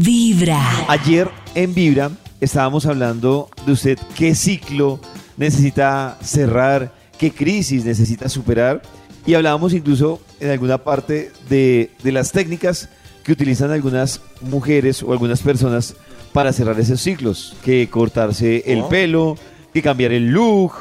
Vibra. Ayer en Vibra estábamos hablando de usted qué ciclo necesita cerrar, qué crisis necesita superar y hablábamos incluso en alguna parte de, de las técnicas que utilizan algunas mujeres o algunas personas para cerrar esos ciclos, que cortarse el Oh. pelo, que cambiar el look.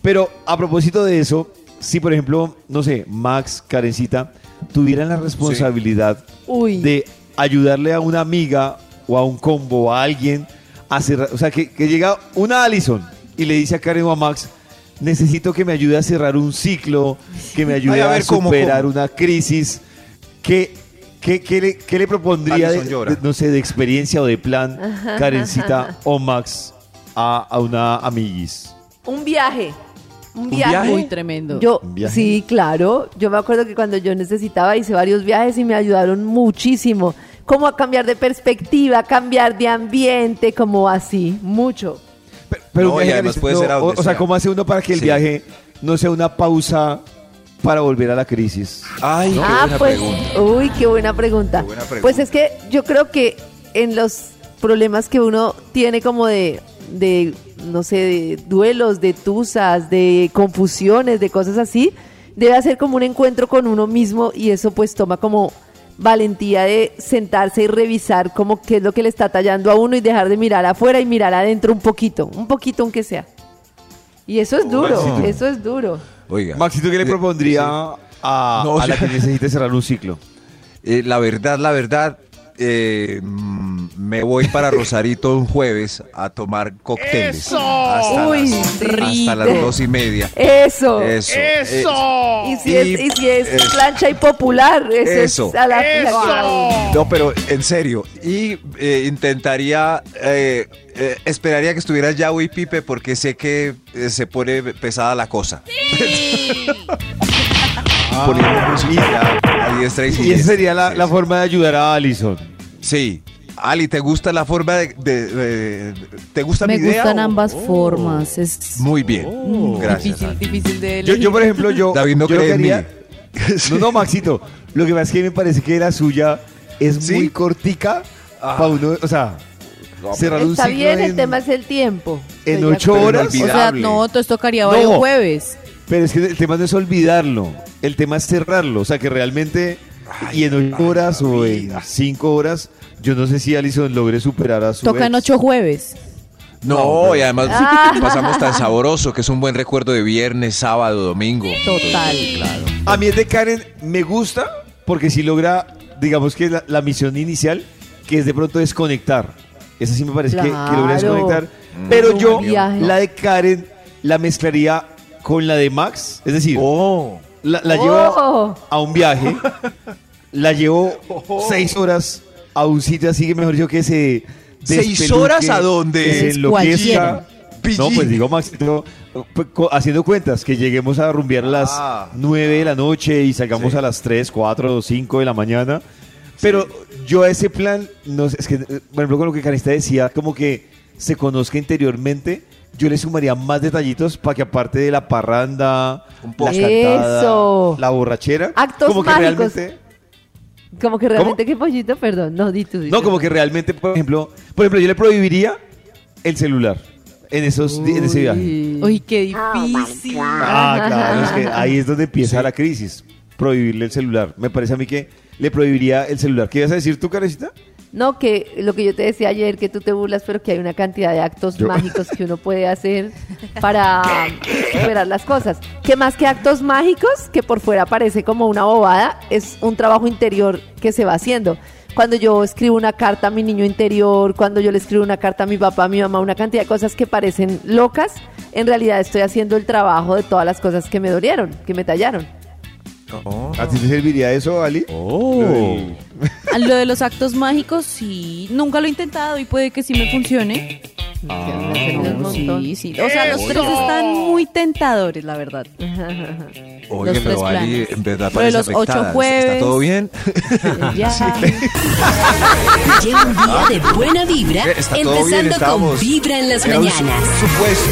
Pero a propósito de eso, si por ejemplo, no sé, Max, Karencita, tuvieran la responsabilidad de ayudarle a una amiga o a un combo o a alguien a cerrar, o sea, que, que llega una Allison y le dice a Karen o a Max, necesito que me ayude a cerrar un ciclo, que me ayude Ay, a ver, ¿cómo, superar cómo? una crisis. ¿Qué, qué, qué le, qué le propondría, de, no sé, de experiencia o de plan, Karencita o Max, a, a una amiguis? Un viaje. Un viaje. viaje? Muy tremendo. Yo, sí, claro. Yo me acuerdo que cuando yo necesitaba hice varios viajes y me ayudaron muchísimo. Como a cambiar de perspectiva, cambiar de ambiente, como así, mucho. Pero, No, un y viaje, además puede ser a o, donde o sea, sea. ¿cómo hace uno para que el Sí. viaje no sea una pausa para volver a la crisis? Ay, qué ah, buena pues, pregunta. uy, qué buena pregunta. Qué buena pregunta. Pues es que yo creo que en los problemas que uno tiene como de, de no sé, de duelos, de tusas, de confusiones, de cosas así, debe hacer como un encuentro con uno mismo y eso pues toma como valentía de sentarse y revisar como qué es lo que le está tallando a uno y dejar de mirar afuera y mirar adentro un poquito, un poquito aunque sea. Y eso es duro, Maxito. eso es duro. Oiga. Maxito, ¿qué le eh, propondría sí. a, No, a la que necesite cerrar un ciclo? Eh, la verdad, la verdad, eh, me voy para Rosarito un jueves a tomar cócteles. Hasta, Uy, las, rico. hasta las dos y media. Eso. Eso. Y si, Y- es, y si es eso. plancha y popular, eso, Eso. es a la Ay, No, pero en serio. Y eh, intentaría, eh, eh, esperaría que estuviera Yao y Pipe porque sé que eh, se pone pesada la cosa. Poniendo música a diestra y Y esa sería la, Sí, la sí. forma de ayudar a Allison. Sí. Ali, ¿te gusta la forma de... de- de- ¿Te gusta Me mi idea? gustan o- ambas Oh. formas. Es Muy bien. mm, Gracias. difícil, difícil de Yo, yo, por ejemplo, yo. David no yo cree en que mí. haría- No, no, Maxito. Lo que pasa es que me parece que la suya es ¿Sí? muy cortica Ah. para uno. O sea, cerrar un Está ciclo bien, el tema es el tiempo. en ocho horas. O sea, no, entonces tocaría varios No. jueves. Pero es que el tema no es olvidarlo. El tema es cerrarlo. O sea, que realmente. Y en ocho horas o en cinco horas, yo no sé si Allison logre superar a su. Toca en ex. ocho jueves. No, y además Ah. pasamos tan sabroso que es un buen recuerdo de viernes, sábado, domingo. Total. Claro. A mí el de Karen me gusta porque si logra, digamos que la, la misión inicial, que es de pronto desconectar. Esa sí me parece que- que, logra desconectar. Pero Un yo, la de Karen, la mezclaría con la de Max. Es decir, Oh. La, la Oh. llevo a un viaje, la llevo seis horas a un sitio así que mejor yo que se... ¿Seis horas a dónde? Que se Es enloquezca. cualquiera. No, pues digo, Max, no, pues, haciendo cuentas, que lleguemos a rumbear a las Ah. 9 de la noche y salgamos Sí. a las 3, 4 o 5 de la mañana. Pero yo a ese plan, no sé, es que, eh, por ejemplo, con lo que Canista decía, como que se conozca interiormente, yo le sumaría más detallitos para que aparte de la parranda, Un la poco. cantada, Eso. la borrachera, Actos como que realmente... Como que realmente, ¿qué pollito? Perdón, no, di tú. di No, como que realmente, por ejemplo, por ejemplo, yo le prohibiría el celular en esos di- en ese viaje. Uy. Uy, qué difícil. Ah, claro, es que ahí es donde empieza la crisis. Prohibirle el celular. Me parece a mí que le prohibiría el celular. ¿Qué ibas a decir tú, Carecita? No, que lo que yo te decía ayer, que tú te burlas, pero que hay una cantidad de actos Yo- mágicos que uno puede hacer para superar las cosas. Que más que actos mágicos, que por fuera parece como una bobada, es un trabajo interior que se va haciendo. Cuando yo escribo una carta a mi niño interior, cuando yo le escribo una carta a mi papá, a mi mamá, una cantidad de cosas que parecen locas, en realidad estoy haciendo el trabajo de todas las cosas que me dolieron, que me tallaron. ¿A ti te serviría eso, Ali? Oh. A Lo de los actos mágicos, sí. Nunca lo he intentado y puede que sí me funcione. Montón. Sí, sí. O sea, los tres están muy tentadores, la verdad. Oye, Los tres pero Ali, en verdad Por parece los ocho jueves. ¿Está todo bien? Ya. Lleva un día de buena vibra, Está bien, empezando con Vibra en las Era mañanas. supuesto.